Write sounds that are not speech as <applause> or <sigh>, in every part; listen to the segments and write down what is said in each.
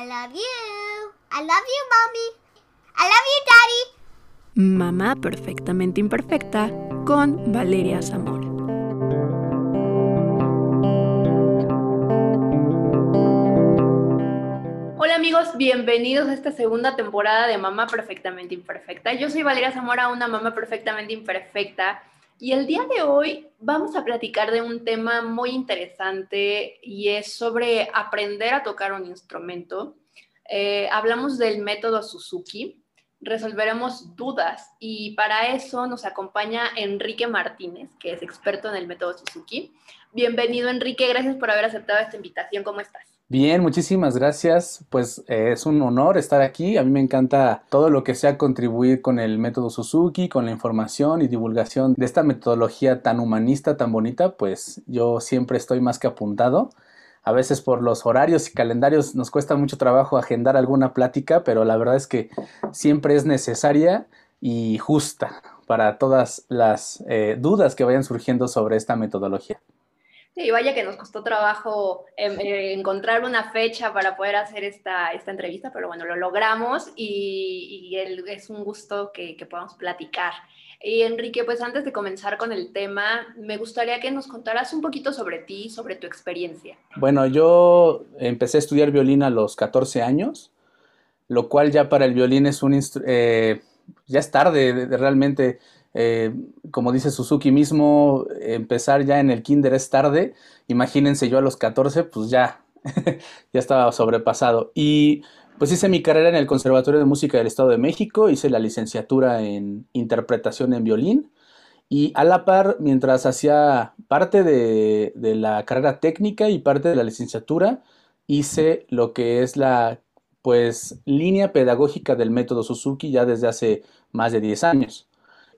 I love you. I love you, mommy. I love you, daddy. Mamá perfectamente imperfecta con Valeria Zamora. Hola amigos, bienvenidos a esta segunda temporada de Mamá Perfectamente Imperfecta. Yo soy Valeria Zamora, una mamá perfectamente imperfecta. Y el día de hoy vamos a platicar de un tema muy interesante y es sobre aprender a tocar un instrumento. Eh, hablamos del método Suzuki, resolveremos dudas y para eso nos acompaña Enrique Martínez, que es experto en el método Suzuki. Bienvenido Enrique, gracias por haber aceptado esta invitación. ¿Cómo estás? Bien, muchísimas gracias. Pues eh, es un honor estar aquí. A mí me encanta todo lo que sea contribuir con el método Suzuki, con la información y divulgación de esta metodología tan humanista, tan bonita. Pues yo siempre estoy más que apuntado. A veces por los horarios y calendarios nos cuesta mucho trabajo agendar alguna plática, pero la verdad es que siempre es necesaria y justa para todas las eh, dudas que vayan surgiendo sobre esta metodología. Sí, vaya que nos costó trabajo em, eh, encontrar una fecha para poder hacer esta, esta entrevista, pero bueno, lo logramos y, es un gusto que, que, podamos platicar. Y Enrique, pues antes de comenzar con el tema, me gustaría que nos contaras un poquito sobre ti, sobre tu experiencia. Bueno, yo empecé a estudiar violín a los 14 años, lo cual ya para el violín es un... Eh, ya es tarde realmente eh, como dice Suzuki mismo, empezar ya en el kinder es tarde. Imagínense yo a los 14, pues ya, <laughs> ya estaba sobrepasado. Y pues hice mi carrera en el Conservatorio de Música del Estado de México, hice la licenciatura en interpretación en violín. Y a la par, mientras hacía parte de, de la carrera técnica y parte de la licenciatura, hice lo que es la pues línea pedagógica del método Suzuki ya desde hace más de 10 años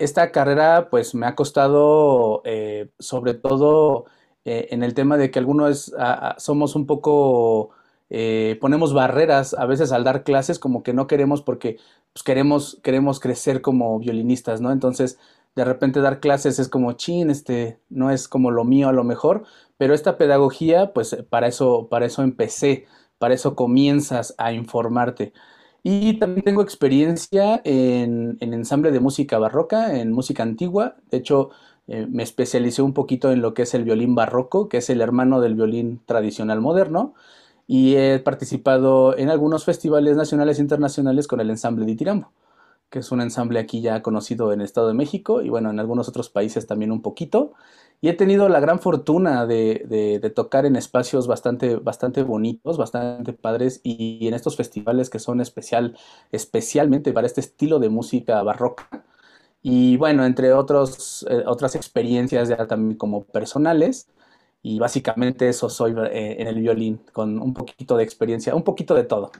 esta carrera pues me ha costado eh, sobre todo eh, en el tema de que algunos somos un poco, eh, ponemos barreras a veces al dar clases como que no queremos porque pues, queremos, queremos crecer como violinistas, ¿no? Entonces de repente dar clases es como chin, este no es como lo mío a lo mejor, pero esta pedagogía pues para eso, para eso empecé, para eso comienzas a informarte. Y también tengo experiencia en, ensamble de música barroca, en música antigua. De hecho, eh, me especialicé un poquito en lo que es el violín barroco, que es el hermano del violín tradicional moderno. Y he participado en algunos festivales nacionales e internacionales con el ensamble de Tirambo, que es un ensamble aquí ya conocido en el Estado de México y bueno, en algunos otros países también un poquito. Y he tenido la gran fortuna de, tocar en espacios bastante, bastante bonitos, bastante padres y, en estos festivales que son especial, especialmente para este estilo de música barroca. Y bueno, entre otros, eh, otras experiencias ya también como personales. Y básicamente eso soy eh, en el violín, con un poquito de experiencia, un poquito de todo.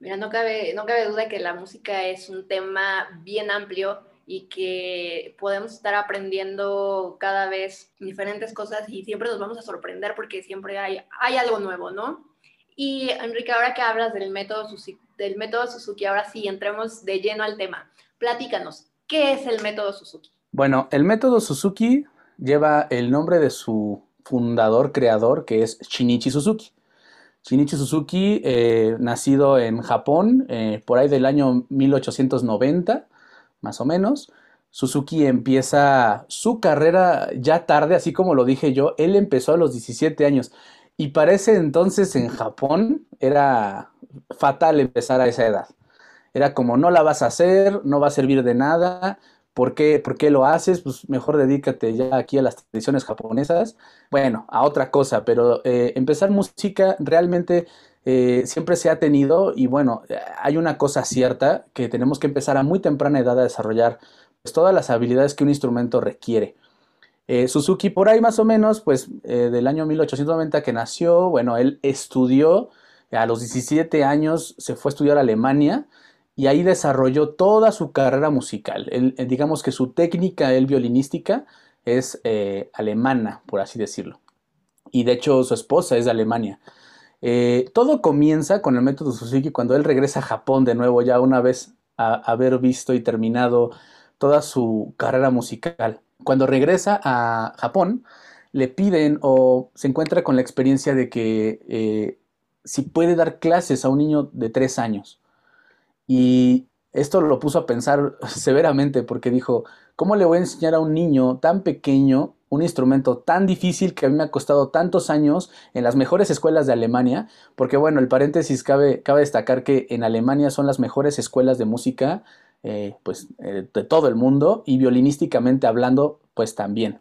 Mira, no cabe, no cabe duda que la música es un tema bien amplio y que podemos estar aprendiendo cada vez diferentes cosas y siempre nos vamos a sorprender porque siempre hay, hay algo nuevo, ¿no? Y Enrique, ahora que hablas del método, Suzuki, del método Suzuki, ahora sí entremos de lleno al tema. Platícanos, ¿qué es el método Suzuki? Bueno, el método Suzuki lleva el nombre de su fundador, creador, que es Shinichi Suzuki. Shinichi Suzuki, eh, nacido en Japón eh, por ahí del año 1890, más o menos. Suzuki empieza su carrera ya tarde, así como lo dije yo, él empezó a los 17 años y parece entonces en Japón era fatal empezar a esa edad. Era como no la vas a hacer, no va a servir de nada, ¿por qué, ¿por qué lo haces? Pues mejor dedícate ya aquí a las tradiciones japonesas. Bueno, a otra cosa, pero eh, empezar música realmente eh, siempre se ha tenido y bueno, hay una cosa cierta que tenemos que empezar a muy temprana edad a desarrollar pues, todas las habilidades que un instrumento requiere. Eh, Suzuki por ahí más o menos, pues eh, del año 1890 que nació, bueno, él estudió, a los 17 años se fue a estudiar a Alemania y ahí desarrolló toda su carrera musical. digamos que su técnica, el violinística, es alemana, por así decirlo. Y de hecho su esposa es de Alemania. Eh, todo comienza con el método Suzuki cuando él regresa a Japón de nuevo, ya una vez a, haber visto y terminado toda su carrera musical. Cuando regresa a Japón, le piden o se encuentra con la experiencia de que eh, si puede dar clases a un niño de tres años. Y esto lo puso a pensar <laughs> severamente porque dijo, ¿cómo le voy a enseñar a un niño tan pequeño un instrumento tan difícil que a mí me ha costado tantos años en las mejores escuelas de Alemania? Porque bueno, el paréntesis cabe, cabe destacar que en Alemania son las mejores escuelas de música eh, pues, eh, de todo el mundo y violinísticamente hablando, pues también.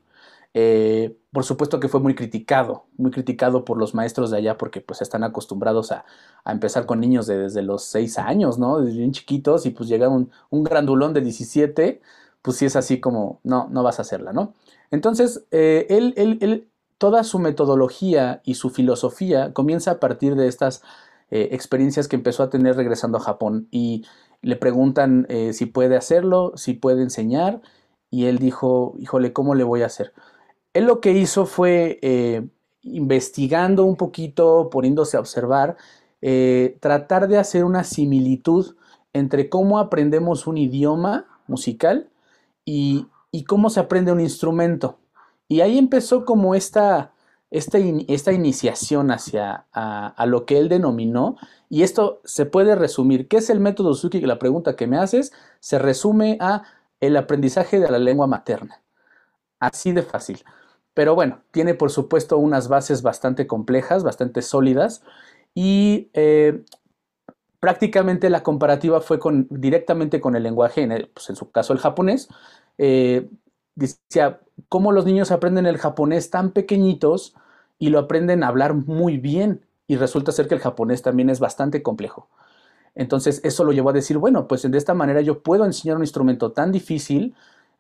Eh, por supuesto que fue muy criticado, muy criticado por los maestros de allá porque pues están acostumbrados a, empezar con niños de, desde los 6 años, ¿no? Desde bien chiquitos y pues llega un, grandulón de 17, pues sí es así como, no, no vas a hacerla, ¿no? Entonces, eh, él, él, toda su metodología y su filosofía comienza a partir de estas eh, experiencias que empezó a tener regresando a Japón y le preguntan si puede hacerlo, si puede enseñar y él dijo, híjole, ¿cómo le voy a hacer? Él lo que hizo fue, eh, investigando un poquito, poniéndose a observar, eh, tratar de hacer una similitud entre cómo aprendemos un idioma musical y, cómo se aprende un instrumento. Y ahí empezó como esta, esta, esta iniciación hacia a, lo que él denominó, y esto se puede resumir. ¿Qué es el método Suzuki? La pregunta que me haces se resume a el aprendizaje de la lengua materna. Así de fácil. Pero bueno, tiene por supuesto unas bases bastante complejas, bastante sólidas y eh, prácticamente la comparativa fue con, directamente con el lenguaje, en, pues en su caso el japonés. Eh, decía, ¿cómo los niños aprenden el japonés tan pequeñitos y lo aprenden a hablar muy bien? Y resulta ser que el japonés también es bastante complejo. Entonces eso lo llevó a decir, bueno, pues de esta manera yo puedo enseñar un instrumento tan difícil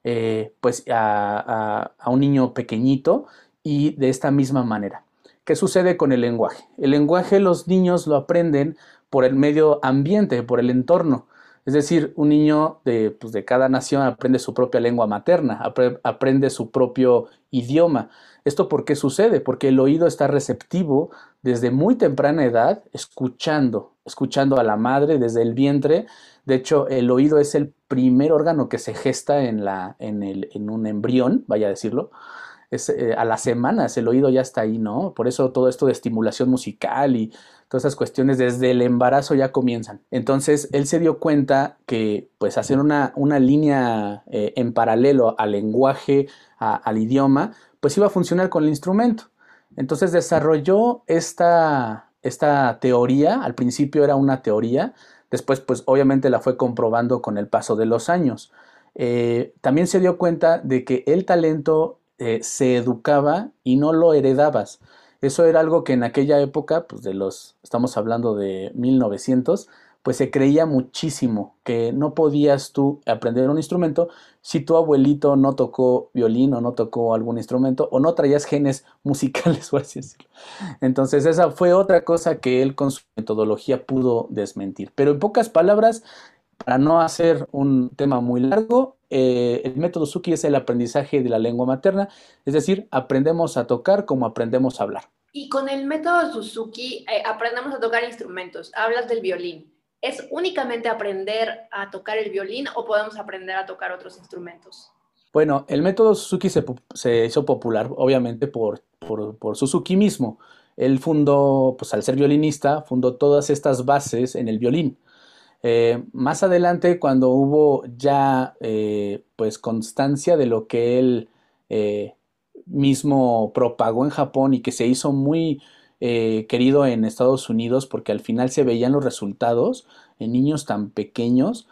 eh, pues a, un niño pequeñito y de esta misma manera. ¿Qué sucede con el lenguaje? El lenguaje los niños lo aprenden por el medio ambiente, por el entorno. Es decir, un niño de, pues, de cada nación aprende su propia lengua materna, aprende su propio idioma. ¿Esto por qué sucede? Porque el oído está receptivo desde muy temprana edad, escuchando, escuchando a la madre desde el vientre. De hecho, el oído es el primer órgano que se gesta en, la, en, el, en un embrión, vaya a decirlo. Eh, a las semanas el oído ya está ahí, ¿no? Por eso todo esto de estimulación musical y todas esas cuestiones desde el embarazo ya comienzan. Entonces él se dio cuenta que pues hacer una, una línea eh, en paralelo al lenguaje, al idioma, pues iba a funcionar con el instrumento. Entonces desarrolló esta, esta teoría, al principio era una teoría, después pues obviamente la fue comprobando con el paso de los años. Eh, también se dio cuenta de que el talento eh, se educaba y no lo heredabas. Eso era algo que en aquella época, pues de los, estamos hablando de 1900, pues se creía muchísimo que no podías tú aprender un instrumento si tu abuelito no tocó violín o no tocó algún instrumento o no traías genes <laughs> musicales o así decirlo. Entonces esa fue otra cosa que él con su metodología pudo desmentir. Pero en pocas palabras, para no hacer un tema muy largo, eh, el método Suki es el aprendizaje de la lengua materna, es decir, aprendemos a tocar como aprendemos a hablar. Y con el método Suzuki eh, aprendemos a tocar instrumentos. Hablas del violín. ¿Es únicamente aprender a tocar el violín o podemos aprender a tocar otros instrumentos? Bueno, el método Suzuki se, hizo popular, obviamente, por, por, Suzuki mismo. Él fundó, pues al ser violinista, fundó todas estas bases en el violín. Eh, más adelante, cuando hubo ya eh, pues constancia de lo que él eh, mismo propagó en Japón y que se hizo muy eh, querido en Estados Unidos porque al final se veían los resultados en niños tan pequeños,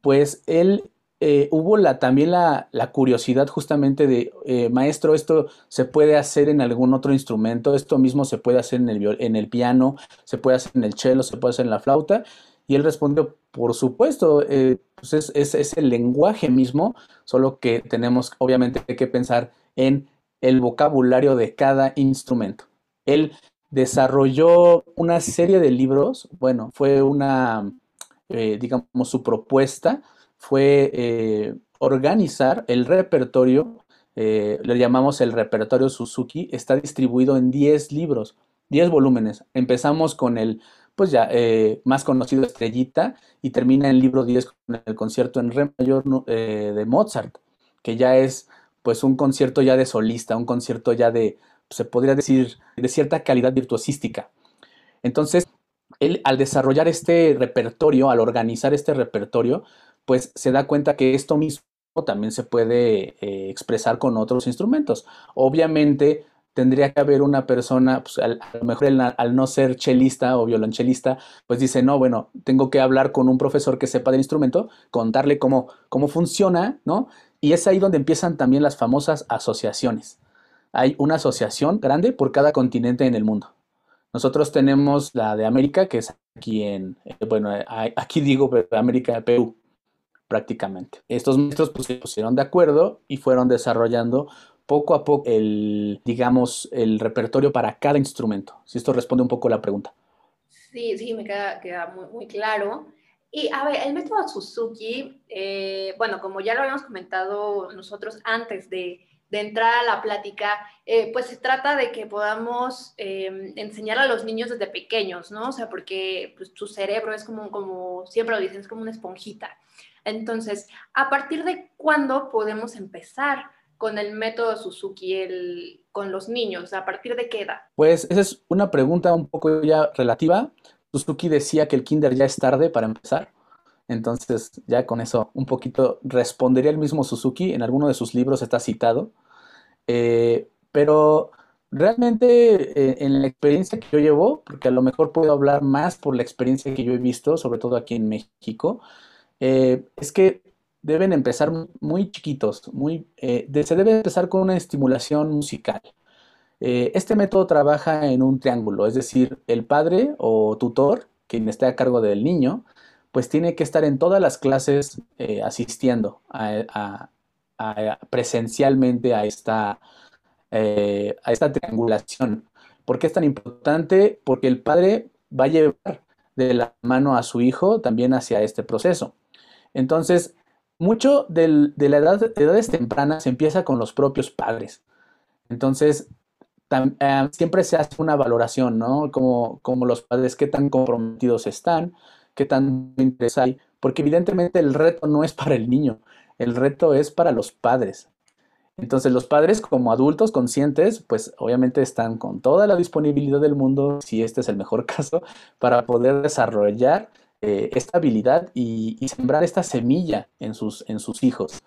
pues él eh, hubo también la, curiosidad justamente de, eh, maestro, esto se puede hacer en algún otro instrumento, esto mismo se puede hacer en el, piano, se puede hacer en el cello, se puede hacer en la flauta. Y él respondió, por supuesto, pues es, es, es, el lenguaje mismo, solo que tenemos obviamente que pensar en el vocabulario de cada instrumento. Él desarrolló una serie de libros, bueno, fue una, eh, digamos, su propuesta fue eh, organizar el repertorio, eh, le llamamos el repertorio Suzuki, está distribuido en 10 libros, 10 volúmenes. Empezamos con el, pues ya, más conocido Estrellita y termina el libro 10 con el concierto en re mayor de Mozart, que ya es pues un concierto ya de solista, un concierto ya de, se podría decir, de cierta calidad virtuosística. Entonces, él al desarrollar este repertorio, al organizar este repertorio, pues se da cuenta que esto mismo también se puede eh, expresar con otros instrumentos. Obviamente tendría que haber una persona, pues, a lo mejor al no ser chelista o violonchelista, pues dice, no, bueno, tengo que hablar con un profesor que sepa del instrumento, contarle cómo, cómo funciona, ¿no? Y es ahí donde empiezan también las famosas asociaciones. Hay una asociación grande por cada continente en el mundo. Nosotros tenemos la de América, que es aquí en, eh, bueno, aquí digo América, Perú, prácticamente. Estos maestros pues, se pusieron de acuerdo y fueron desarrollando poco a poco el, digamos, el repertorio para cada instrumento. Si esto responde un poco la pregunta. Sí, sí, me queda, queda muy, muy, claro. Y a ver, el método Suzuki, eh, bueno, como ya lo habíamos comentado nosotros antes de, de entrar a la plática, eh, pues se trata de que podamos em, enseñar a los niños desde pequeños, ¿no? O sea, porque pues, su cerebro es como, como, siempre lo dicen, es como una esponjita. Entonces, ¿a partir de cuándo podemos empezar con el método Suzuki el, con los niños? ¿A partir de qué edad? Pues esa es una pregunta un poco ya relativa. Suzuki decía que el kinder ya es tarde para empezar. Entonces, ya con eso un poquito respondería el mismo Suzuki. En alguno de sus libros está citado. Eh, pero realmente eh, en la experiencia que yo llevo, porque a lo mejor puedo hablar más por la experiencia que yo he visto, sobre todo aquí en México, eh, es que deben empezar muy chiquitos, muy, se debe empezar con una estimulación musical. este método trabaja en un triángulo, es decir, el padre o tutor, quien esté a cargo del niño, pues tiene que estar en todas las clases asistiendo a, presencialmente a esta, eh, a esta triangulación. ¿Por qué es tan importante? Porque el padre va a llevar de la mano a su hijo también hacia este proceso. Entonces, mucho de la edad, de edades tempranas empieza con los propios padres. Entonces, eh, siempre se hace una valoración, ¿no? Como, como los padres, qué tan comprometidos están, qué tan interés hay, porque evidentemente el reto no es para el niño, el reto es para los padres. Entonces los padres como adultos conscientes, pues obviamente están con toda la disponibilidad del mundo, si este es el mejor <laughs> caso, para poder desarrollar eh, esta habilidad y, sembrar esta semilla en sus, en sus hijos.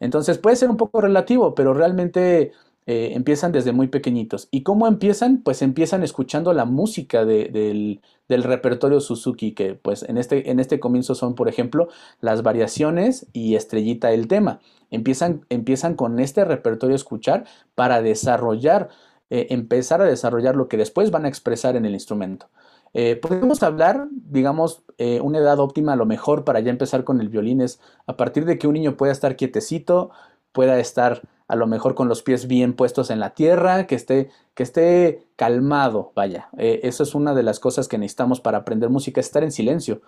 Entonces puede ser un poco relativo, pero realmente eh, empiezan desde muy pequeñitos. ¿Y cómo empiezan? Pues empiezan escuchando la música del, repertorio Suzuki, que pues en este, en este comienzo son, por ejemplo, las variaciones y estrellita el tema. Empiezan, empiezan con este repertorio a escuchar para desarrollar, eh, empezar a desarrollar lo que después van a expresar en el instrumento. Eh, podemos hablar, digamos, una edad óptima lo mejor para ya empezar con el violín es a partir de que un niño pueda estar quietecito, pueda estar a lo mejor con los pies bien puestos en la tierra, que esté, que esté calmado, vaya. Eh, eso es una de las cosas que necesitamos para aprender música, estar en silencio.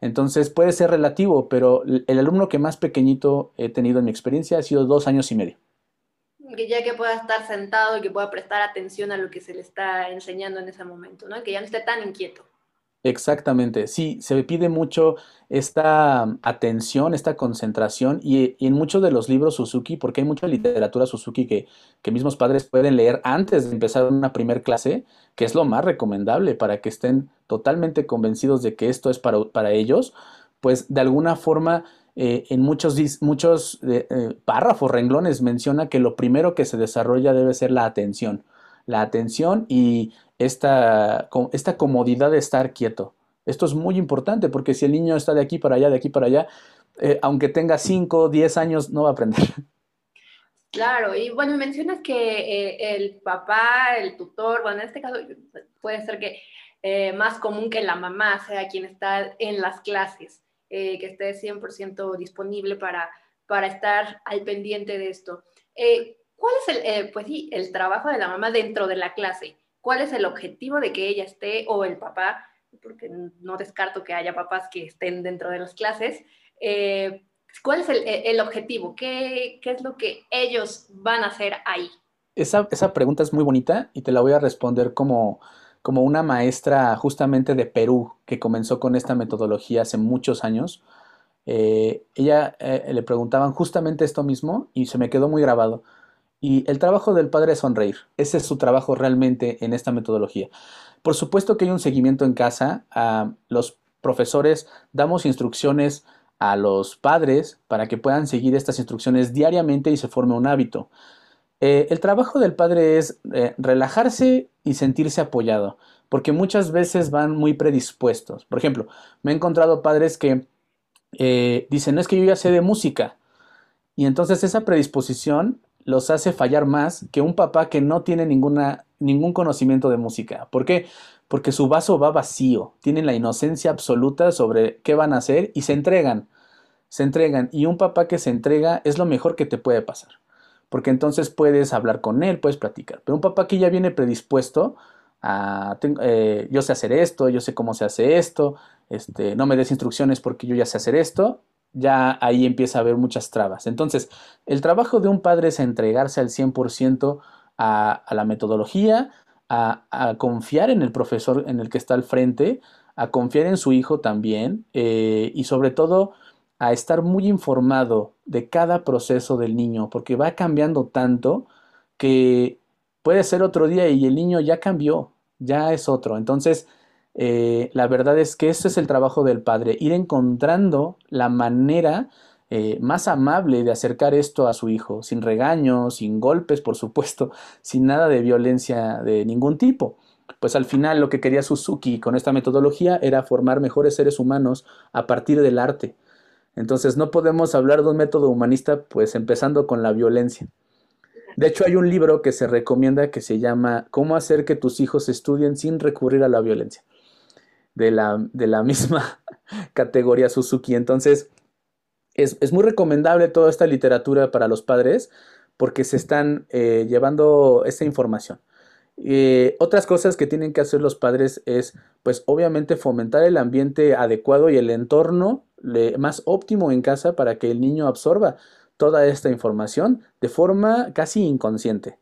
Entonces puede ser relativo, pero el alumno que más pequeñito he tenido en mi experiencia ha sido dos años y medio. Que ya que pueda estar sentado y que pueda prestar atención a lo que se le está enseñando en ese momento, ¿no? Que ya no esté tan inquieto. Exactamente, sí, se pide mucho esta atención, esta concentración y, en muchos de los libros Suzuki, porque hay mucha literatura Suzuki que, que mismos padres pueden leer antes de empezar una primer clase, que es lo más recomendable para que estén totalmente convencidos de que esto es para, para ellos, pues de alguna forma eh, en muchos, muchos eh, párrafos, renglones menciona que lo primero que se desarrolla debe ser la atención, la atención y esta, esta comodidad de estar quieto. Esto es muy importante porque si el niño está de aquí para allá, de aquí para allá, eh, aunque tenga 5, 10 años, no va a aprender. Claro, y bueno, mencionas que eh, el papá, el tutor, bueno, en este caso puede ser que eh, más común que la mamá sea quien está en las clases, que esté 100% disponible para, para estar al pendiente de esto. ¿Cuál es el, pues sí, el trabajo de la mamá dentro de la clase? ¿Cuál es el objetivo de que ella esté o el papá porque no descarto que haya papás que estén dentro de las clases. Eh, ¿Cuál es el, objetivo? ¿Qué, es lo que ellos van a hacer ahí? Esa, pregunta es muy bonita y te la voy a responder como, como una maestra justamente de Perú que comenzó con esta metodología hace muchos años. Eh, ella eh, le preguntaban justamente esto mismo y se me quedó muy grabado. Y el trabajo del padre es sonreír. Ese es su trabajo realmente en esta metodología. Por supuesto que hay un seguimiento en casa. Los profesores damos instrucciones a los padres para que puedan seguir estas instrucciones diariamente y se forme un hábito. Eh, el trabajo del padre es eh, relajarse y sentirse apoyado, porque muchas veces van muy predispuestos. Por ejemplo, me he encontrado padres que eh, dicen, no es que yo ya sé de música, y entonces esa predisposición los hace fallar más que un papá que no tiene ninguna, ningún conocimiento de música. ¿Por qué? Porque su vaso va vacío, tienen la inocencia absoluta sobre qué van a hacer y se entregan, se entregan. Y un papá que se entrega es lo mejor que te puede pasar porque entonces puedes hablar con él, puedes platicar. Pero un papá que ya viene predispuesto a, eh, yo sé hacer esto, yo sé cómo se hace esto, este, no me des instrucciones porque yo ya sé hacer esto, ya ahí empieza a haber muchas trabas. Entonces, el trabajo de un padre es entregarse al 100% a, a, la metodología, a, confiar en el profesor en el que está al frente, a confiar en su hijo también eh, y sobre todo a estar muy informado de cada proceso del niño, porque va cambiando tanto que puede ser otro día y el niño ya cambió, ya es otro. Entonces, eh, la verdad es que ese es el trabajo del padre, ir encontrando la manera eh, más amable de acercar esto a su hijo, sin regaños, sin golpes, por supuesto, <laughs> sin nada de violencia de ningún tipo. Pues al final lo que quería Suzuki con esta metodología era formar mejores seres humanos a partir del arte, entonces no podemos hablar de un método humanista pues empezando con la violencia. De hecho hay un libro que se recomienda que se llama Cómo hacer que tus hijos estudien sin recurrir a la violencia, de la, de la <laughs> misma categoría Suzuki. Entonces es, muy recomendable toda esta literatura para los padres porque se están eh, llevando esta información. Eh, otras cosas que tienen que hacer los padres es, pues obviamente fomentar el ambiente adecuado y el entorno más óptimo en casa para que el niño absorba toda esta información de forma casi inconsciente.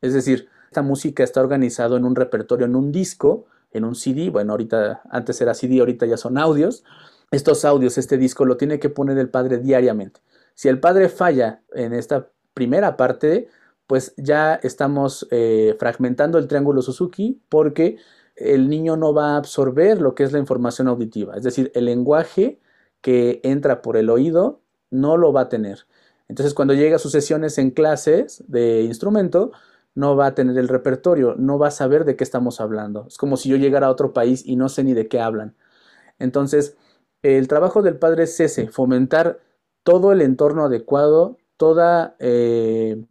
Es decir, esta música está organizado en un repertorio, en un disco, en un CD, bueno, ahorita antes era CD, ahorita ya son audios. Estos audios, este disco lo tiene que poner el padre diariamente. Si el padre falla en esta primera parte, pues ya estamos eh, fragmentando el triángulo Suzuki porque el niño no va a absorber lo que es la información auditiva, es decir, el lenguaje que entra por el oído no lo va a tener. Entonces cuando llega a sus sesiones en clases de instrumento, no va a tener el repertorio, no va a saber de qué estamos hablando. Es como si yo llegara a otro país y no sé ni de qué hablan. Entonces, el trabajo del padre es ese, fomentar todo el entorno adecuado, toda, eh,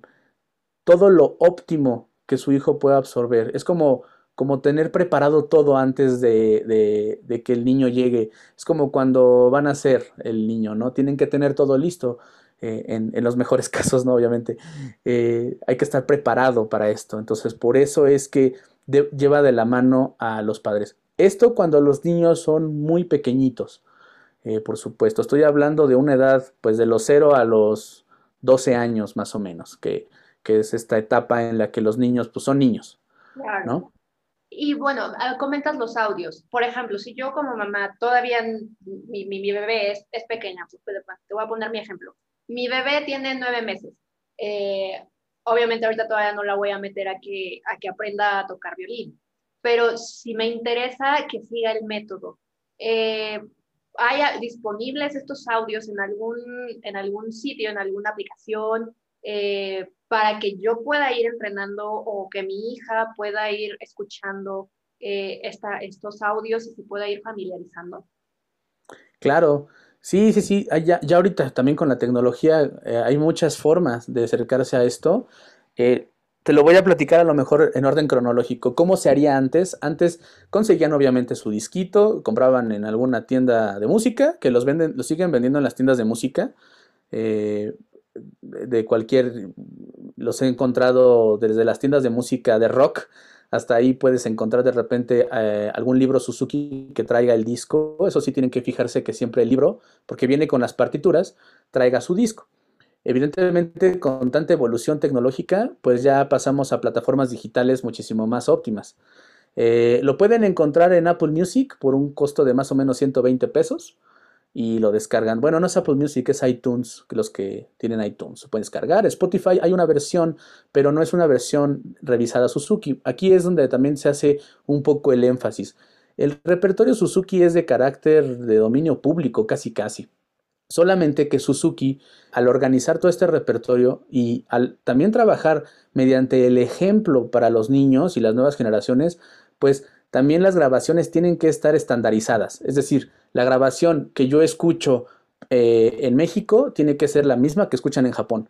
todo lo óptimo que su hijo pueda absorber. Es como como tener preparado todo antes de, que el niño llegue. Es como cuando van a ser el niño, ¿no? Tienen que tener todo listo. Eh, en, los mejores <laughs> casos, ¿no? Obviamente. Eh, hay que estar preparado para esto. Entonces, por eso es que lleva de la mano a los padres. Esto cuando los niños son muy pequeñitos, eh, por supuesto. Estoy hablando de una edad, pues de los 0 a los 12 años más o menos, que, que es esta etapa en la que los niños, pues son niños, ¿no? Y bueno, ah, comentas los audios. Por ejemplo, si yo como mamá todavía mi, mi, bebé es, es pequeña, pues, te voy a poner mi ejemplo. Mi bebé tiene nueve meses. Eh, obviamente ahorita todavía no la voy a meter a que, a que aprenda a tocar violín, pero si me interesa que siga el método. Eh, ¿Hay disponibles estos audios en algún, en algún sitio, en alguna aplicación? Eh, para que yo pueda ir entrenando o que mi hija pueda ir escuchando eh, esta, estos audios y se pueda ir familiarizando. Claro, sí, sí, sí, ya, ya ahorita también con la tecnología eh, hay muchas formas de acercarse a esto. Eh, te lo voy a platicar a lo mejor en orden cronológico. ¿Cómo se haría antes? Antes conseguían obviamente su disquito, compraban en alguna tienda de música, que los venden, los siguen vendiendo en las tiendas de música. de cualquier los he encontrado desde las tiendas de música de rock hasta ahí puedes encontrar de repente eh, algún libro Suzuki que traiga el disco. Eso sí tienen que fijarse que siempre el libro, porque viene con las partituras, traiga su disco. Evidentemente, con tanta evolución tecnológica, pues ya pasamos a plataformas digitales muchísimo más óptimas. Eh, lo pueden encontrar en Apple Music por un costo de más o menos 120 pesos. Y lo descargan. Bueno, no es Apple Music, es iTunes, los que tienen iTunes. Se pueden descargar. Spotify hay una versión, pero no es una versión revisada Suzuki. Aquí es donde también se hace un poco el énfasis. El repertorio Suzuki es de carácter de dominio público, casi casi. Solamente que Suzuki, al organizar todo este repertorio y al también trabajar mediante el ejemplo para los niños y las nuevas generaciones, pues también las grabaciones tienen que estar estandarizadas. Es decir, la grabación que yo escucho eh, en México tiene que ser la misma que escuchan en Japón.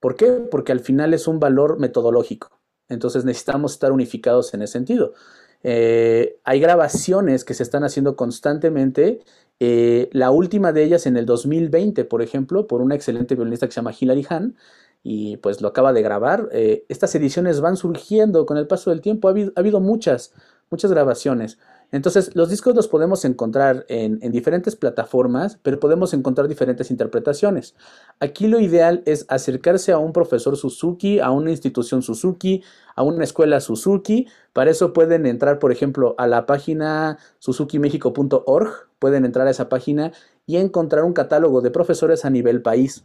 ¿Por qué? Porque al final es un valor metodológico. Entonces necesitamos estar unificados en ese sentido. Eh, hay grabaciones que se están haciendo constantemente. Eh, la última de ellas en el 2020, por ejemplo, por una excelente violinista que se llama Hilary Hahn, y pues lo acaba de grabar. estas ediciones van surgiendo con el paso del tiempo. Ha habido, ha habido muchas, muchas grabaciones. Entonces, los discos los podemos encontrar en, diferentes plataformas, pero podemos encontrar diferentes interpretaciones. Aquí lo ideal es acercarse a un profesor Suzuki, a una institución Suzuki, a una escuela Suzuki. Para eso pueden entrar, por ejemplo, a la página suzukimexico.org, pueden entrar a esa página y encontrar un catálogo de profesores a nivel país.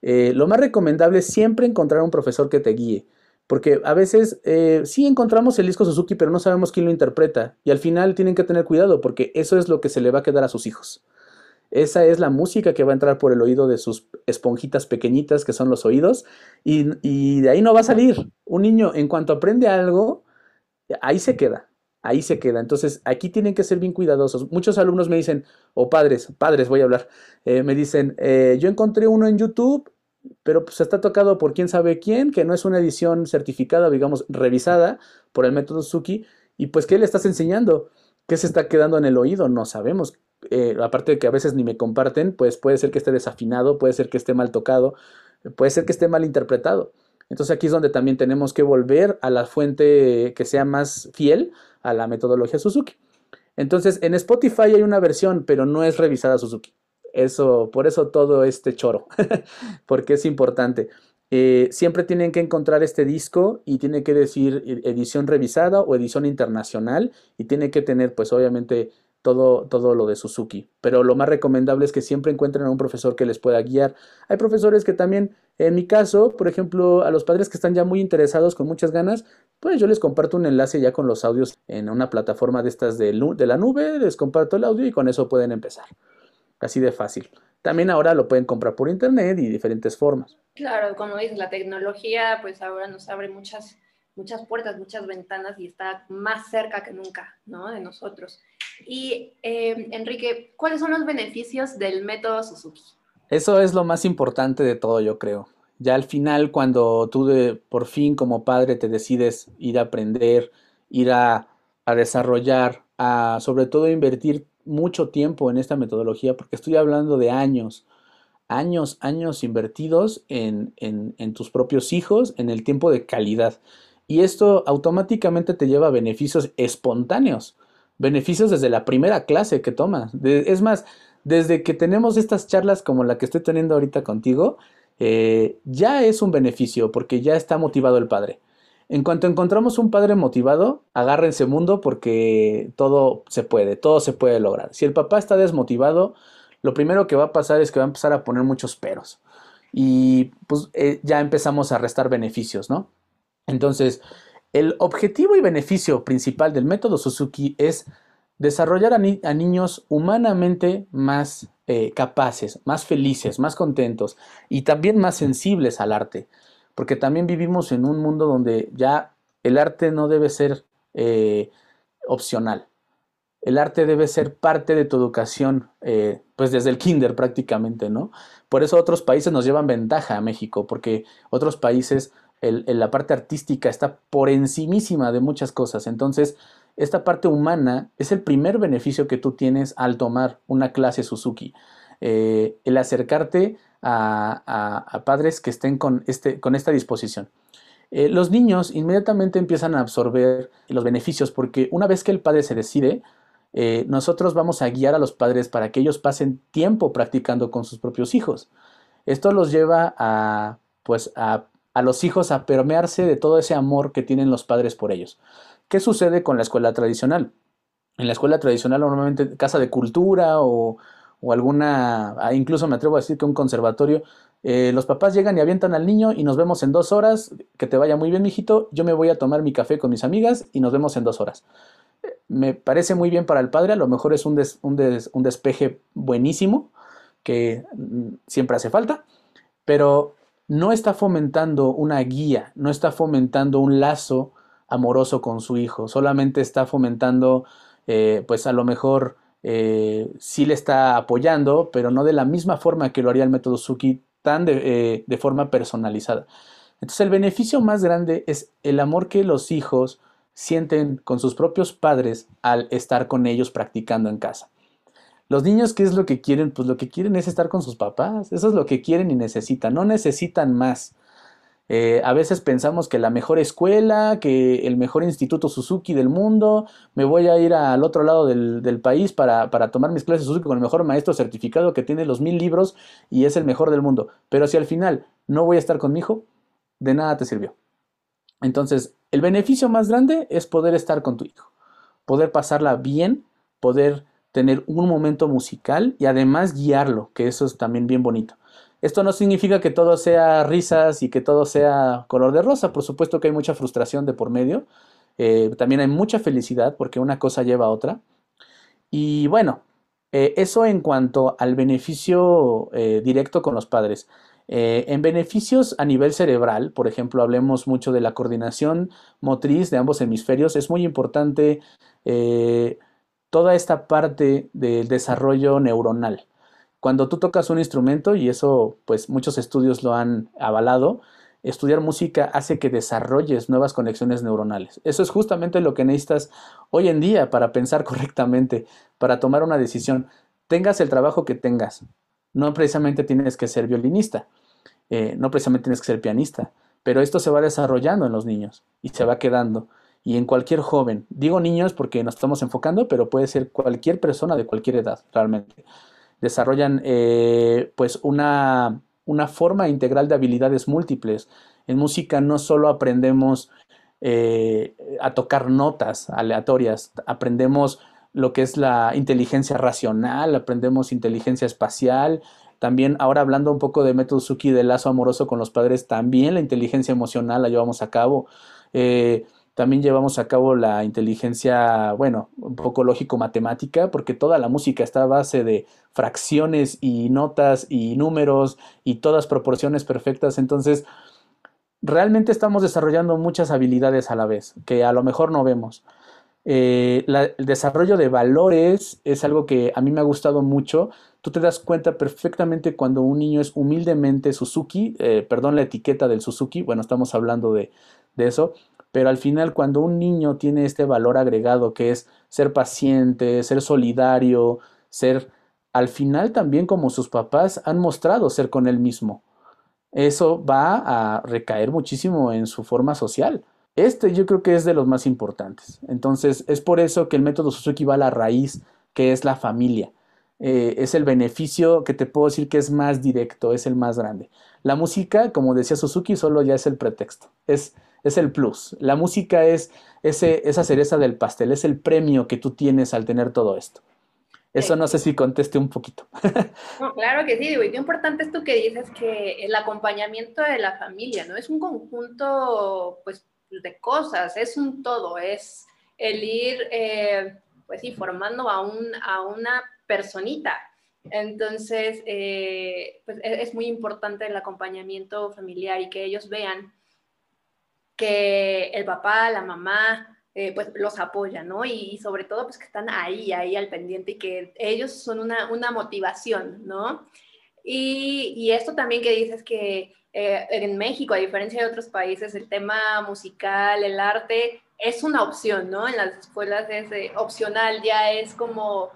Eh, lo más recomendable es siempre encontrar un profesor que te guíe. Porque a veces eh, sí encontramos el disco Suzuki, pero no sabemos quién lo interpreta. Y al final tienen que tener cuidado porque eso es lo que se le va a quedar a sus hijos. Esa es la música que va a entrar por el oído de sus esponjitas pequeñitas que son los oídos. Y, de ahí no va a salir. Un niño en cuanto aprende algo, ahí se queda. Ahí se queda. Entonces aquí tienen que ser bien cuidadosos. Muchos alumnos me dicen, o padres, padres voy a hablar, eh, me dicen, eh, yo encontré uno en YouTube pero pues está tocado por quién sabe quién, que no es una edición certificada, digamos, revisada por el método Suzuki, y pues ¿qué le estás enseñando? ¿Qué se está quedando en el oído? No sabemos. Eh, aparte de que a veces ni me comparten, pues puede ser que esté desafinado, puede ser que esté mal tocado, puede ser que esté mal interpretado. Entonces aquí es donde también tenemos que volver a la fuente que sea más fiel a la metodología Suzuki. Entonces en Spotify hay una versión, pero no es revisada Suzuki. Eso, por eso todo este choro, <laughs> porque es importante. Eh, siempre tienen que encontrar este disco y tiene que decir e, edición revisada o edición internacional y tiene que tener pues obviamente todo, todo lo de Suzuki. Pero lo más recomendable es que siempre encuentren a un profesor que les pueda guiar. Hay profesores que también, en mi caso, por ejemplo, a los padres que están ya muy interesados, con muchas ganas, pues yo les comparto un enlace ya con los audios en una plataforma de estas de, de la nube, les comparto el audio y con eso pueden empezar. Así de fácil. También ahora lo pueden comprar por internet y diferentes formas. Claro, como dices, la tecnología pues ahora nos abre muchas, muchas puertas, muchas ventanas y está más cerca que nunca, ¿no? De nosotros. Y eh, Enrique, ¿cuáles son los beneficios del método Suzuki? Eso es lo más importante de todo, yo creo. Ya al final, cuando tú de, por fin como padre te decides ir a aprender, ir a, a desarrollar, a sobre todo invertir mucho tiempo en esta metodología porque estoy hablando de años, años, años invertidos en, en, tus propios hijos, en el tiempo de calidad. Y esto automáticamente te lleva a beneficios espontáneos, beneficios desde la primera clase que tomas. es más, desde que tenemos estas charlas como la que estoy teniendo ahorita contigo, eh, ya es un beneficio porque ya está motivado el padre. En cuanto encontramos un padre motivado, agárrense mundo porque todo se puede, todo se puede lograr. Si el papá está desmotivado, lo primero que va a pasar es que va a empezar a poner muchos peros. Y pues eh, ya empezamos a restar beneficios, ¿no? Entonces, el objetivo y beneficio principal del método Suzuki es desarrollar a, niños humanamente más eh, capaces, más felices, más contentos y también más sensibles al arte porque también vivimos en un mundo donde ya el arte no debe ser eh, opcional. El arte debe ser parte de tu educación, eh, pues desde el kinder prácticamente, ¿no? Por eso otros países nos llevan ventaja a México, porque otros países la parte artística está por encimísima de muchas cosas. Entonces, esta parte humana es el primer beneficio que tú tienes al tomar una clase Suzuki. Eh, el acercarte a, padres que estén con, este, con esta disposición. Eh, los niños inmediatamente empiezan a absorber los beneficios porque una vez que el padre se decide, eh, nosotros vamos a guiar a los padres para que ellos pasen tiempo practicando con sus propios hijos. Esto los lleva a, pues, a, a los hijos a permearse de todo ese amor que tienen los padres por ellos. ¿Qué sucede con la escuela tradicional? En la escuela tradicional normalmente casa de cultura o, o alguna, ah, incluso me atrevo a decir que un conservatorio, eh, los papás llegan y avientan al niño y nos vemos en dos horas, que te vaya muy bien, mijito, yo me voy a tomar mi café con mis amigas y nos vemos en dos horas. Me parece muy bien para el padre, a lo mejor es un, un despeje buenísimo, que mm, siempre hace falta, pero no está fomentando una guía, no está fomentando un lazo amoroso con su hijo, solamente está fomentando, eh, pues a lo mejor eh, sí le está apoyando, pero no de la misma forma que lo haría el método Suki, tan de, eh, de forma personalizada. Entonces el beneficio más grande es el amor que los hijos sienten con sus propios padres al estar con ellos practicando en casa. Los niños, ¿qué es lo que quieren? Pues lo que quieren es estar con sus papás. Eso es lo que quieren y necesitan. No necesitan más. Eh, a veces pensamos que la mejor escuela, que el mejor instituto Suzuki del mundo, me voy a ir al otro lado del, país para, tomar mis clases Suzuki con el mejor maestro certificado que tiene los mil libros y es el mejor del mundo. Pero si al final no voy a estar con mi hijo, de nada te sirvió. Entonces, el beneficio más grande es poder estar con tu hijo, poder pasarla bien, poder tener un momento musical y además guiarlo, que eso es también bien bonito. Esto no significa que todo sea risas y que todo sea color de rosa. Por supuesto que hay mucha frustración de por medio. Eh, también hay mucha felicidad porque una cosa lleva a otra. Y bueno, eh, eso en cuanto al beneficio eh, directo con los padres. en beneficios a nivel cerebral, por ejemplo, hablemos mucho de la coordinación motriz de ambos hemisferios. Es muy importante toda esta parte del desarrollo neuronal. Cuando tú tocas un instrumento, y eso pues muchos estudios lo han avalado, estudiar música hace que desarrolles nuevas conexiones neuronales. Eso es justamente lo que necesitas hoy en día para pensar <laughs> correctamente, para tomar una decisión. Tengas el trabajo que tengas. No precisamente tienes que ser violinista, eh, no precisamente tienes que ser pianista, pero esto se va desarrollando en los niños y se va quedando. Y en cualquier joven, digo niños porque nos estamos enfocando, pero puede ser cualquier persona de cualquier edad, realmente desarrollan eh, pues una, una, forma integral de habilidades múltiples. En música no solo aprendemos eh, a tocar notas aleatorias, aprendemos lo que es la inteligencia racional, aprendemos inteligencia espacial, también ahora hablando un poco de método Suki de lazo amoroso con los padres, también la inteligencia emocional la llevamos a cabo. Eh, también llevamos a cabo la inteligencia, bueno, un poco lógico-matemática, porque toda la música está a base de fracciones y notas y números y todas proporciones perfectas. Entonces, realmente estamos desarrollando muchas habilidades a la vez, que a lo mejor no vemos. Eh, el desarrollo de valores es algo que a mí me ha gustado mucho. Tú te das cuenta perfectamente cuando un niño es humildemente Suzuki, eh, perdón la etiqueta del Suzuki, bueno, estamos hablando de, de eso, pero al final cuando un niño tiene este valor agregado que es ser paciente, ser solidario, ser al final también como sus papás han mostrado ser con él mismo, eso va a recaer muchísimo en su forma social. Este yo creo que es de los más importantes. Entonces es por eso que el método Suzuki va a la raíz, que es la familia. Eh, es el beneficio que te puedo decir que es más directo, es el más grande. La música, como decía Suzuki, solo ya es el pretexto. Es es el plus. La música es ese, esa cereza del pastel, es el premio que tú tienes al tener todo esto. Eso no sé si conteste un poquito. claro que sí, digo, y qué importante esto que dices que el acompañamiento de la familia, ¿no? Es un conjunto, pues, de cosas, es un todo, es el ir, eh, pues sí, formando a, un, a una personita. Entonces, eh, pues e, es muy importante el acompañamiento familiar y que ellos vean que el papá, la mamá, eh, pues los apoyan, ¿no? Y, sobre todo, pues que están ahí, ahí al pendiente y que ellos son una, una motivación, ¿no? Y, y, esto también que dices que eh, en México, a diferencia de otros países, el tema musical, el arte, es una opción, ¿no? En las escuelas es eh, opcional, ya es como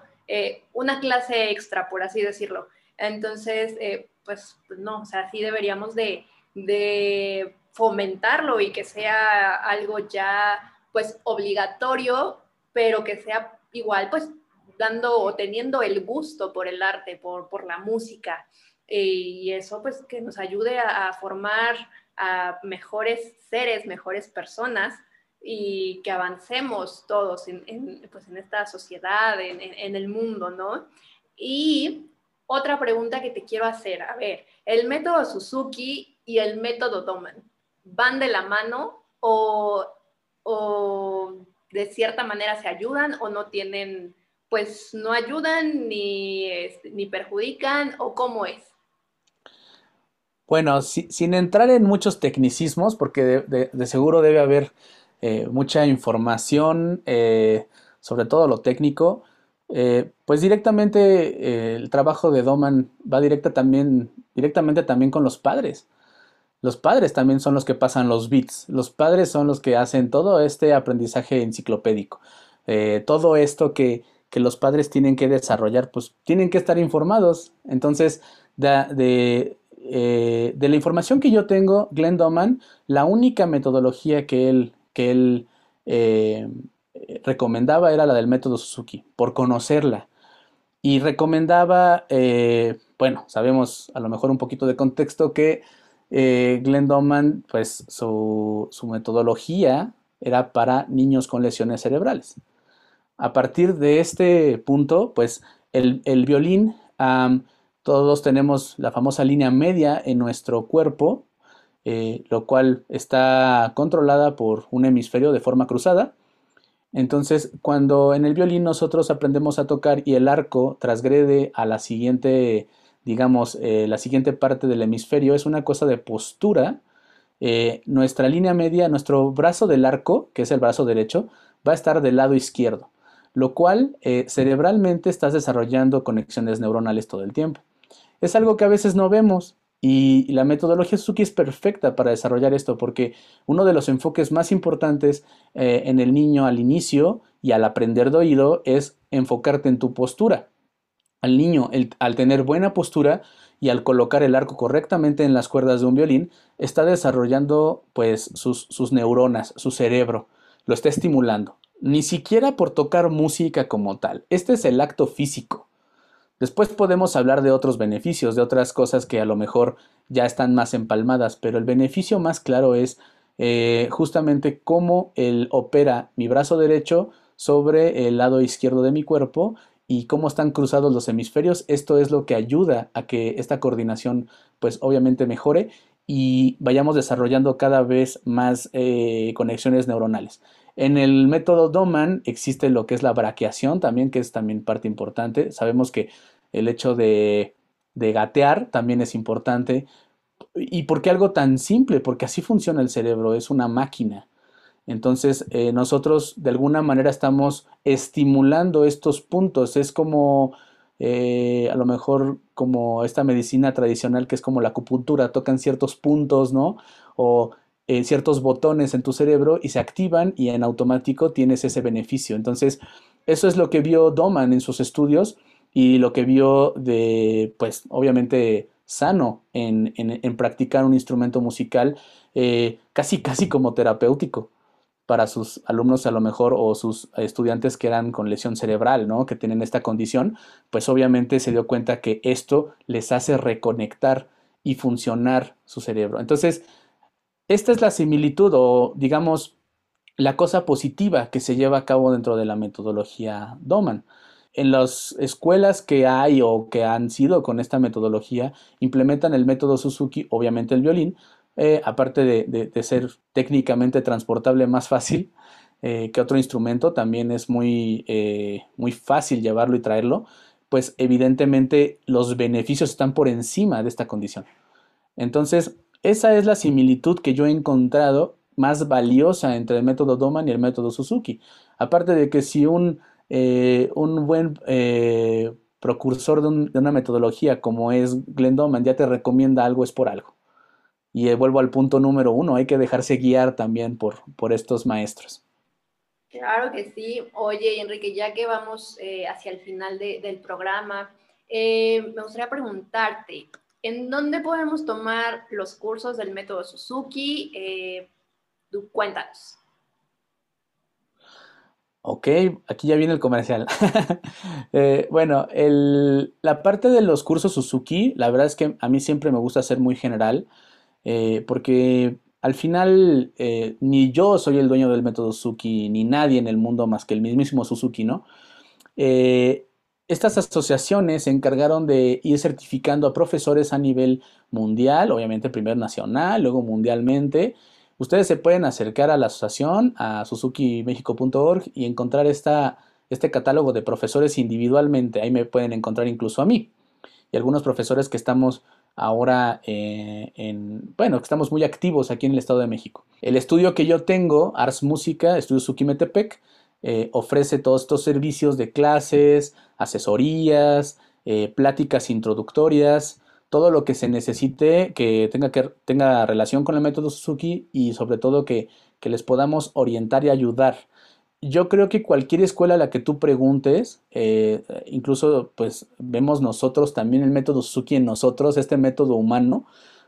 una clase extra, por así decirlo. Entonces, pues, pues, no, o sea, sí deberíamos de, de fomentarlo y que sea algo ya pues obligatorio, pero que sea igual pues dando o teniendo el gusto por el arte, por, por la música. Y eso pues que nos ayude a, formar a mejores seres, mejores personas y que avancemos todos en, pues, en esta sociedad, en, en, el mundo, ¿no? Y otra pregunta que te quiero hacer, a ver, ¿el método Suzuki y el método Doman van de la mano o, o de cierta manera se ayudan o no tienen, pues no ayudan ni, este, ni perjudican o cómo es? Bueno, sin entrar en muchos tecnicismos, porque de, seguro debe haber eh, mucha información, eh, sobre todo lo técnico, eh, pues directamente el trabajo de Doman va directa también, directamente también con los padres. Los padres también son los que pasan los bits, los padres son los que hacen todo este aprendizaje enciclopédico. todo esto que, que, los padres tienen que desarrollar, pues tienen que estar informados. Entonces, de eh, de la información que yo tengo, Glenn Doman, la única metodología que él, que él eh, recomendaba era la del método Suzuki, por conocerla. Y recomendaba, eh, bueno, sabemos a lo mejor un poquito de contexto que Glenn Doman, pues su, metodología era para niños con lesiones cerebrales. A partir de este punto, pues el, violín todos tenemos la famosa línea media en nuestro cuerpo, eh, lo cual está controlada por un hemisferio de forma cruzada. Entonces, cuando en el violín nosotros aprendemos a tocar y el arco transgrede a la siguiente, digamos, eh, la siguiente parte del hemisferio, es una cosa de postura. Eh, nuestra línea media, nuestro brazo del arco, que es el brazo derecho, va a estar del lado izquierdo, lo cual cerebralmente estás desarrollando conexiones neuronales todo el tiempo. Es algo que a veces no vemos y la metodología Suzuki es perfecta para desarrollar esto porque uno de los enfoques más importantes eh, en el niño al inicio y al aprender de oído es enfocarte en tu postura. Al niño, al tener buena postura y al colocar el arco correctamente en las cuerdas de un violín, está desarrollando pues sus, neuronas, su cerebro, lo está estimulando. Ni siquiera por tocar música como tal. Este es el acto físico. Después podemos hablar de otros beneficios, de otras cosas que a lo mejor ya están más empalmadas, pero el beneficio más claro es eh, justamente cómo él opera mi brazo derecho sobre el lado izquierdo de mi cuerpo y cómo están cruzados los hemisferios. Esto es lo que ayuda a que esta coordinación pues obviamente mejore y vayamos desarrollando cada vez más eh, conexiones neuronales. En el método Doman existe lo que es la braqueación también, que es también parte importante. Sabemos que el hecho de, gatear también es importante. ¿Y por qué algo tan simple? Porque así funciona el cerebro, es una máquina. Entonces, eh, nosotros de alguna manera estamos estimulando estos puntos. Es como, eh, a lo mejor, como esta medicina tradicional que es como la acupuntura, tocan ciertos puntos, ¿no? O eh, ciertos botones en tu cerebro y se activan y en automático tienes ese beneficio. Entonces, eso es lo que vio Doman en sus estudios y lo que vio de, pues, obviamente sano en, practicar un instrumento musical eh, casi, casi como terapéutico para sus alumnos a lo mejor o sus estudiantes que eran con lesión cerebral, ¿no? Que tienen esta condición, pues obviamente se dio cuenta que esto les hace reconectar y funcionar su cerebro. Entonces, esta es la similitud o digamos la cosa positiva que se lleva a cabo dentro de la metodología Doman. En las escuelas que hay o que han sido con esta metodología, implementan el método Suzuki, obviamente el violín, eh, aparte de, ser técnicamente transportable más fácil eh, que otro instrumento, también es muy, eh, muy fácil llevarlo y traerlo, pues evidentemente los beneficios están por encima de esta condición. Entonces, esa es la similitud que yo he encontrado más valiosa entre el método Doman y el método Suzuki. Aparte de que si un, un buen eh, procursor de, una metodología como es Glenn Doman ya te recomienda algo, es por algo. Y eh, vuelvo al punto número uno, hay que dejarse guiar también por, por estos maestros. Claro que sí. Oye, Enrique, ya que vamos hacia el final del programa, me gustaría preguntarte, ¿En dónde podemos tomar los cursos del método Suzuki? Eh, cuéntanos. Ok, aquí ya viene el comercial. <laughs> Eh, bueno, la parte de los cursos Suzuki, la verdad es que a mí siempre me gusta ser muy general, eh, porque al final ni yo soy el dueño del método Suzuki, ni nadie en el mundo más que el mismísimo Suzuki, ¿no? estas asociaciones se encargaron de ir certificando a profesores a nivel mundial, obviamente primero nacional, luego mundialmente. Ustedes se pueden acercar a la asociación, a suzukimexico.org y encontrar esta, este catálogo de profesores individualmente. Ahí me pueden encontrar incluso a mí y algunos profesores que estamos ahora eh, en, bueno, que estamos muy activos aquí en el Estado de México. El estudio que yo tengo, Ars Música, Estudio Sukimetepec, eh, ofrece todos estos servicios de clases, asesorías, eh, pláticas introductorias, todo lo que se necesite que tenga, que tenga relación con el método Suzuki y sobre todo que, que les podamos orientar y ayudar yo creo que cualquier escuela a la que tú preguntes, eh, incluso pues vemos nosotros también el método Suzuki en nosotros, este método humano,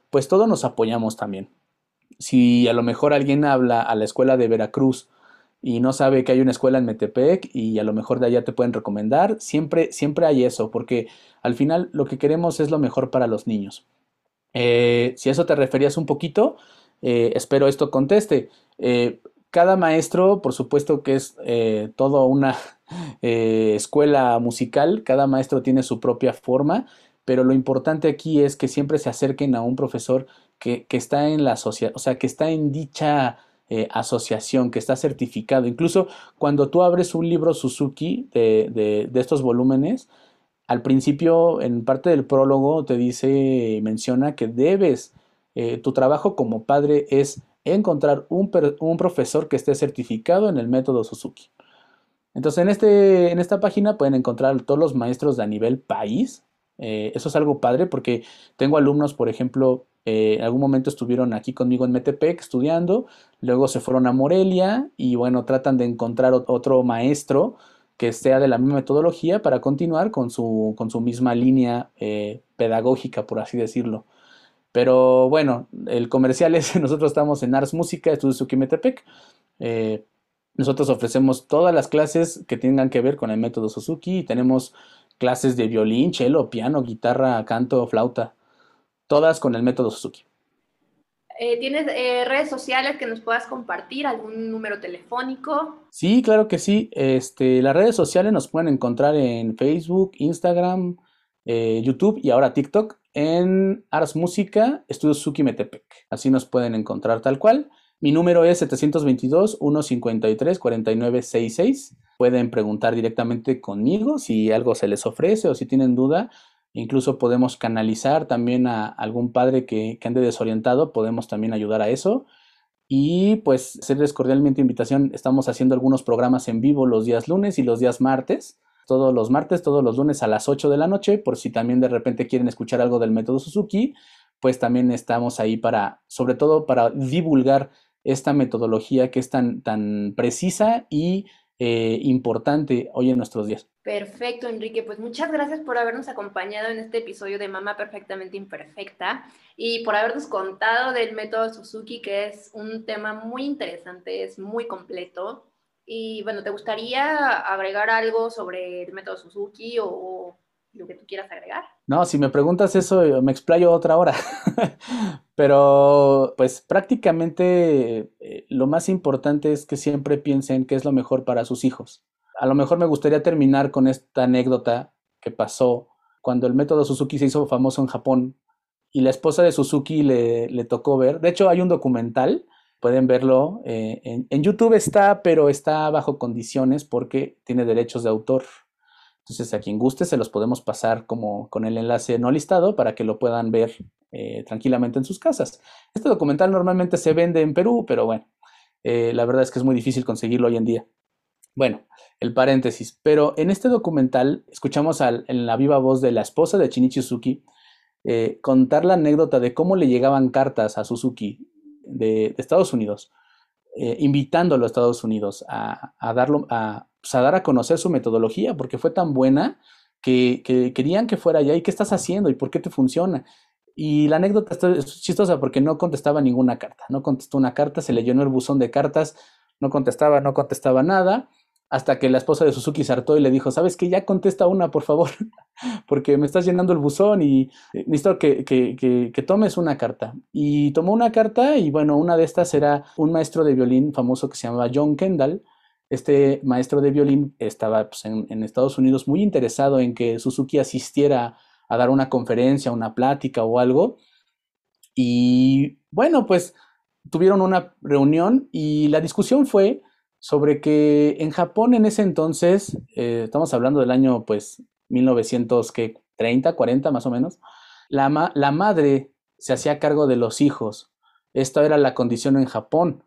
pues todos nos apoyamos también. Si a lo mejor alguien habla a la escuela de Veracruz y no sabe que hay una escuela en Metepec y a lo mejor de allá te pueden recomendar, siempre, siempre hay eso, porque al final lo que queremos es lo mejor para los niños. Eh, si a eso te referías un poquito, eh, espero esto conteste cada maestro, por supuesto que es eh, toda una <laughs> eh, escuela musical, cada maestro tiene su propia forma, pero lo importante aquí es que siempre se acerquen a un profesor que, está en la asociación, o sea, que está en dicha eh, asociación, que está certificado. Incluso cuando tú abres un libro Suzuki de, de estos volúmenes, al principio, en parte del prólogo, te dice, menciona que debes, tu trabajo como padre es encontrar un, profesor que esté certificado en el método Suzuki. Entonces, en, este, en esta página pueden encontrar todos los maestros de a nivel país. Eh, eso es algo padre porque tengo alumnos, por ejemplo, eh, en algún momento estuvieron aquí conmigo en Metepec estudiando, luego se fueron a Morelia y bueno, tratan de encontrar otro maestro que sea de la misma metodología para continuar con su, con su misma línea eh, pedagógica, por así decirlo. Pero bueno, el comercial <laughs> es, nosotros estamos en Ars Música, Estudio Suzuki Eh, nosotros ofrecemos todas las clases que tengan que ver con el método Suzuki y tenemos clases de violín, cello, piano, guitarra, canto, flauta, todas con el método Suzuki. Eh, ¿Tienes eh, redes sociales que nos puedas compartir? ¿Algún número telefónico? Sí, claro que sí. Este, las redes sociales nos pueden encontrar en Facebook, Instagram, eh, YouTube y ahora TikTok en Ars Música, Estudio Suki Metepec. Así nos pueden encontrar tal cual. Mi número es 722-153-4966. Pueden preguntar directamente conmigo si algo se les ofrece o si tienen duda. Incluso podemos canalizar también a algún padre que, que ande desorientado. Podemos también ayudar a eso. Y pues, serles cordialmente invitación. Estamos haciendo algunos programas en vivo los días lunes y los días martes todos los martes, todos los lunes a las 8 de la noche, por si también de repente quieren escuchar algo del método Suzuki, pues también estamos ahí para, sobre todo para divulgar esta metodología que es tan, tan precisa y eh, importante hoy en nuestros días. Perfecto, Enrique. Pues muchas gracias por habernos acompañado en este episodio de Mamá Perfectamente Imperfecta y por habernos contado del método Suzuki, que es un tema muy interesante, es muy completo y bueno, ¿te gustaría agregar algo sobre el método Suzuki o, lo que tú quieras agregar? No, si me preguntas eso, me explayo otra hora. <laughs> Pero pues prácticamente eh, lo más importante es que siempre piensen qué es lo mejor para sus hijos. A lo mejor me gustaría terminar con esta anécdota que pasó cuando el método Suzuki se hizo famoso en Japón y la esposa de Suzuki le, le tocó ver. De hecho, hay un documental Pueden verlo eh, en, YouTube está, pero está bajo condiciones porque tiene derechos de autor. Entonces, a quien guste, se los podemos pasar como con el enlace no listado para que lo puedan ver eh, tranquilamente en sus casas. Este documental normalmente se vende en Perú, pero bueno, eh, la verdad es que es muy difícil conseguirlo hoy en día. Bueno, el paréntesis. Pero en este documental escuchamos en la viva voz de la esposa de Chinichi Suzuki contar la anécdota de cómo le llegaban cartas a Suzuki de, Estados Unidos, eh, invitándolo a Estados Unidos a, darlo, pues, a, dar a conocer su metodología, porque fue tan buena que, querían que fuera allá. ¿Y qué estás haciendo? ¿Y por qué te funciona? Y la anécdota es chistosa porque no contestaba ninguna carta. No contestó una carta, se le llenó el buzón de cartas, no contestaba, no contestaba nada hasta que la esposa de Suzuki se y le dijo, ¿sabes qué? Ya contesta una, por favor, <laughs> porque me estás llenando el buzón y eh, necesito que, que, tomes una carta. Y tomó una carta y bueno, una de estas era un maestro de violín famoso que se llamaba John Kendall. este maestro de violín estaba pues, en, Estados Unidos muy interesado en que Suzuki asistiera a dar una conferencia, una plática o algo. Y bueno, pues tuvieron una reunión y la discusión fue sobre que en Japón en ese entonces, eh, estamos hablando del año pues 1930, 40 más o menos, la, la madre se hacía cargo de los hijos. Esta era la condición en Japón.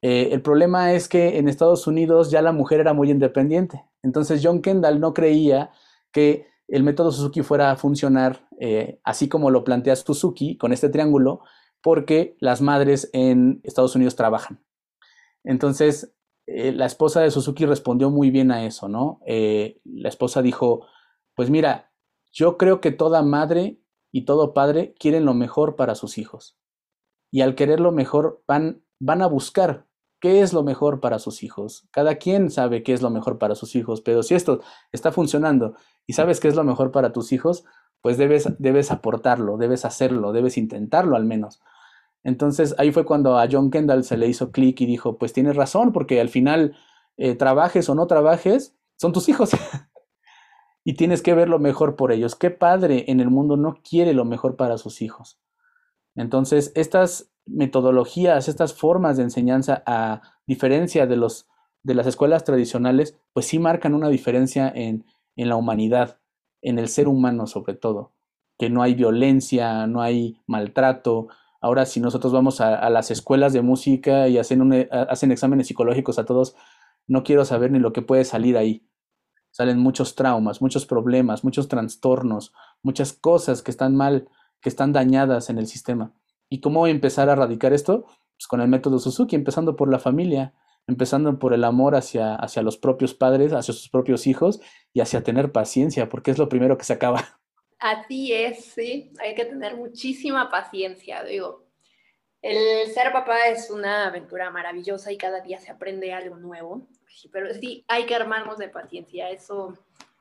Eh, el problema es que en Estados Unidos ya la mujer era muy independiente. Entonces John Kendall no creía que el método Suzuki fuera a funcionar eh, así como lo plantea Suzuki con este triángulo, porque las madres en Estados Unidos trabajan. Entonces, eh, la esposa de Suzuki respondió muy bien a eso, ¿no? Eh, la esposa dijo, pues mira, yo creo que toda madre y todo padre quieren lo mejor para sus hijos. Y al querer lo mejor van, van a buscar qué es lo mejor para sus hijos. Cada quien sabe qué es lo mejor para sus hijos, pero si esto está funcionando y sabes qué es lo mejor para tus hijos, pues debes, debes aportarlo, debes hacerlo, debes intentarlo al menos. Entonces ahí fue cuando a John Kendall se le hizo clic y dijo, pues tienes razón, porque al final, eh, trabajes o no trabajes, son tus hijos. <laughs> y tienes que ver lo mejor por ellos. ¿Qué padre en el mundo no quiere lo mejor para sus hijos? Entonces, estas metodologías, estas formas de enseñanza, a diferencia de, los, de las escuelas tradicionales, pues sí marcan una diferencia en, en la humanidad, en el ser humano sobre todo. Que no hay violencia, no hay maltrato, Ahora, si nosotros vamos a, las escuelas de música y hacen, hacen exámenes psicológicos a todos, no quiero saber ni lo que puede salir ahí. Salen muchos traumas, muchos problemas, muchos trastornos, muchas cosas que están mal, que están dañadas en el sistema. ¿Y cómo empezar a erradicar esto? Pues con el método Suzuki, empezando por la familia, empezando por el amor hacia, hacia los propios padres, hacia sus propios hijos y hacia tener paciencia, porque es lo primero que se acaba. Así es, sí, hay que tener muchísima paciencia, digo. El ser papá es una aventura maravillosa y cada día se aprende algo nuevo, pero sí hay que armarnos de paciencia, eso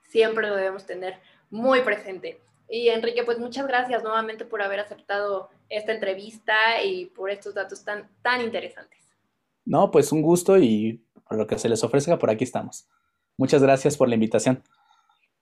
siempre lo debemos tener muy presente. Y Enrique, pues muchas gracias nuevamente por haber aceptado esta entrevista y por estos datos tan, tan interesantes. No, pues un gusto y por lo que se les ofrezca, por aquí estamos. Muchas gracias por la invitación.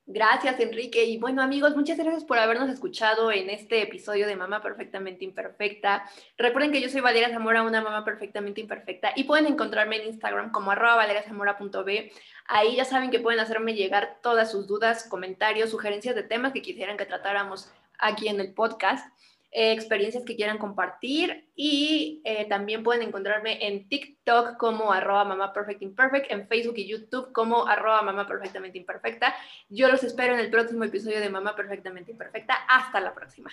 Gracias, Enrique. Y bueno, amigos, muchas gracias por habernos escuchado en este episodio de Mamá Perfectamente Imperfecta. Recuerden que yo soy Valeria Zamora, una mamá perfectamente imperfecta, y pueden encontrarme en Instagram como arroba valeriazamora.b. Ahí ya saben que pueden hacerme llegar todas sus dudas, comentarios, sugerencias de temas que quisieran que tratáramos aquí en el podcast. Eh, experiencias que quieran compartir y eh, también pueden encontrarme en TikTok como arroba mamá perfect imperfect, en Facebook y YouTube como arroba mamá perfectamente imperfecta. Yo los espero en el próximo episodio de Mamá Perfectamente Imperfecta. Hasta la próxima.